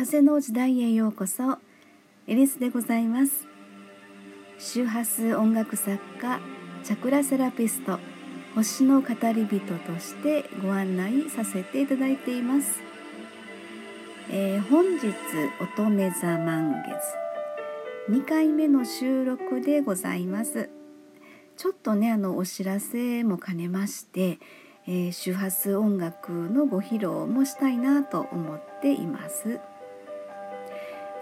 風の時代へようこそ。エリスでございます。周波数音楽作家チャクラセラピスト星の語り人としてご案内させていただいています、えー、本日乙女座満月。2回目の収録でございます。ちょっとねあのお知らせも兼ねましてえー、周波数音楽のご披露もしたいなと思っています。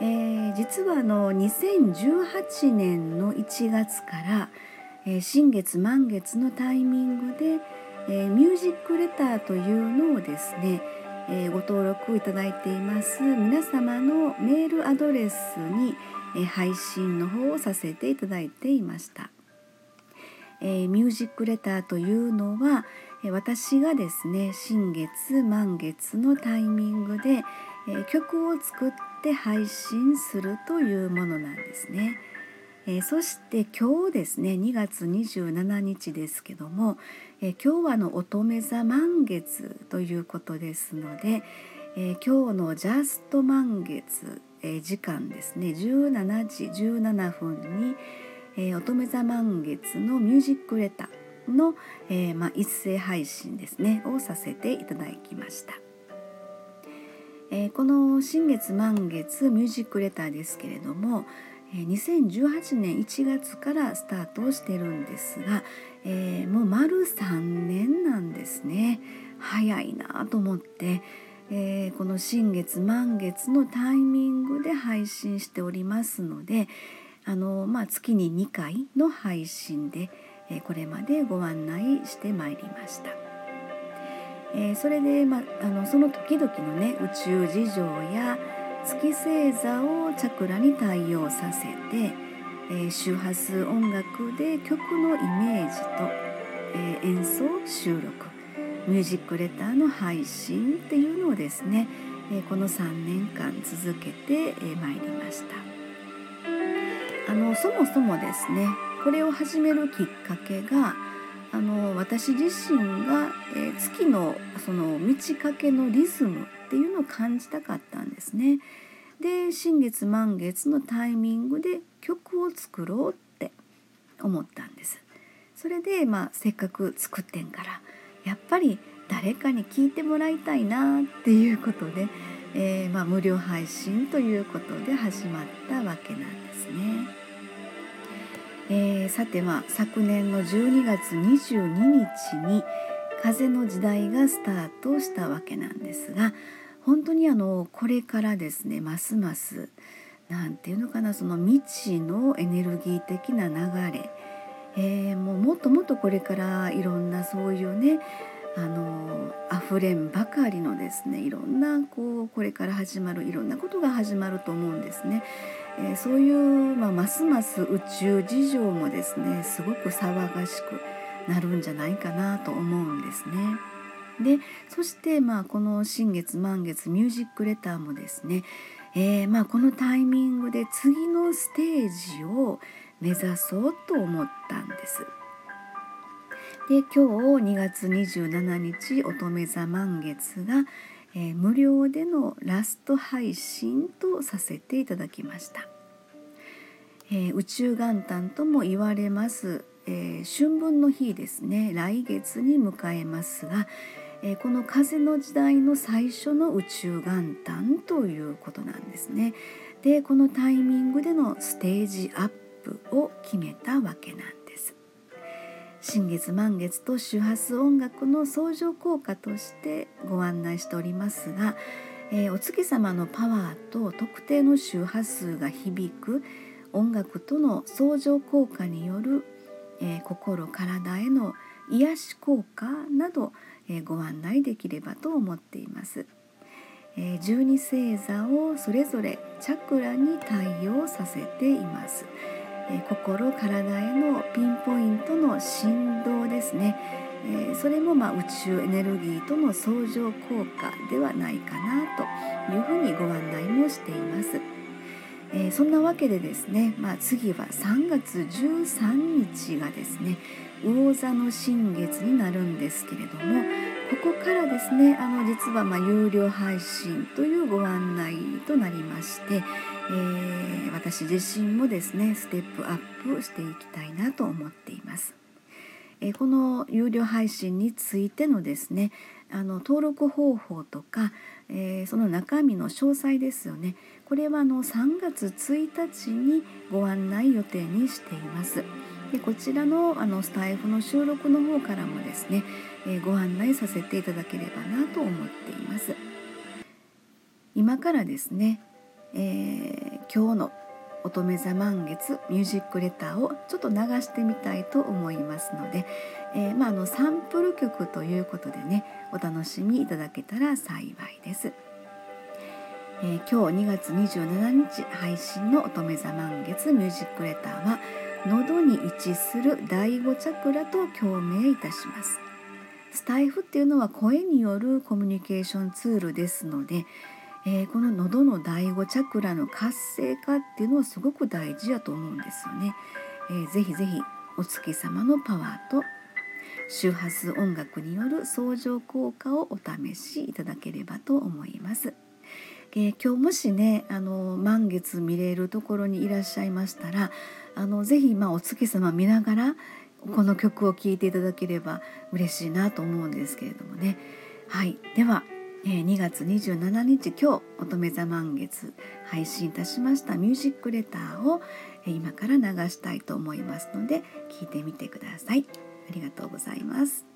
えー、実はあの2018年の1月から、えー、新月満月のタイミングで、えー、ミュージックレターというのをですね、えご登録いただいています皆様のメールアドレスに、え配信の方をさせていただいていました。えミュージックレターというのは、私がですね新月満月のタイミングで曲を作って配信するというものなんですね。えそして今日ですね2月27日ですけども、え今日はの乙女座満月ということですので、え今日のジャスト満月、え時間ですね17時17分に、え乙女座満月のミュージックレターの、え、まあ、一斉配信ですねをさせていただきました。えー、この新月満月ミュージックレターですけれども、えー、2018年1月からスタートをしてるんですが、えー、もう丸3年なんですね早いなと思って、えー、この新月満月のタイミングで配信しておりますのであの、まあ、月に2回の配信で、これまでご案内してまいりました。えそれで、まあのその時々のね宇宙事情や月星座をチャクラに対応させて、え周波数音楽で曲のイメージと、え演奏収録ミュージックレターの配信っていうのをですね、えこの3年間続けてまいりました。あのそもそもですねこれを始めるきっかけがあの私自身が、えー、月のその満ち欠けのリズムっていうのを感じたかったんですね。で新月満月のタイミングで曲を作ろうって思ったんです。それで、まあ、せっかく作ってんからやっぱり誰かに聞いてもらいたいなっていうことで、えー、まあ、無料配信ということで始まったわけなんですね。えー、さてまあ昨年の12月22日に風の時代がスタートしたわけなんですが本当にあのこれからですねますます何て言うのかなその未知のエネルギー的な流れ、えー、もうもっともっとこれからいろんなそういうねあの溢れんばかりのですねいろんなこうこれから始まるいろんなことが始まると思うんですね。えー、そういう、まあ、ますます宇宙事情もですねすごく騒がしくなるんじゃないかなと思うんですね。でそしてまあこの新月満月ミュージックレターもですね、えー、まあこのタイミングで次のステージを目指そうと思ったんです。で今日2月27日乙女座満月が、えー、無料でのラスト配信とさせていただきました、えー、宇宙元旦とも言われます、えー、春分の日ですね。来月に迎えますが、えこの風の時代の最初の宇宙元旦ということなんですね。でこのタイミングでのステージアップを決めたわけなんです。新月満月と周波数音楽の相乗効果としてご案内しておりますが、えー、お月様のパワーと特定の周波数が響く音楽との相乗効果による、えー、心体への癒し効果など、えー、ご案内できればと思っています。え十二星座をそれぞれチャクラに対応させています。え心体へのピンポイントの振動ですね、えそれもま宇宙エネルギーとの相乗効果ではないかなというふうにご案内もしています。え、そんなわけでですね、まあ、次は3月13日がですね魚座の新月になるんですけれどもここからですねあの実はま有料配信というご案内となりまして、えー、私自身もですねステップアップしていきたいなと思っています。えこの有料配信についてのですねあの登録方法とか、えー、その中身の詳細ですよねこれはあの3月1日にご案内予定にしています。でこちらのあのスタイフの収録の方からもですね、えー、ご案内させていただければなと思っています。今からですね、えー、今日の乙女座満月ミュージックレターをちょっと流してみたいと思いますので、えー、まあ、あのサンプル曲ということでねお楽しみいただけたら幸いです。えー、今日2月27日配信の乙女座満月ミュージックレターは喉に位置する第5チャクラと共鳴いたします。スタイフっていうのは声によるコミュニケーションツールですので、えー、この喉の第5チャクラの活性化っていうのはすごく大事やと思うんですよね。えー、ぜひぜひお月様のパワーと周波数音楽による相乗効果をお試しいただければと思います。えー、今日もしねあの満月見れるところにいらっしゃいましたらあのぜひ、まあ、お月様見ながらこの曲を聴いていただければ嬉しいなと思うんですけれどもね。はい、では、えー、2月27日今日乙女座満月配信いたしましたミュージックレターを、えー、今から流したいと思いますので聞いてみてください。ありがとうございます。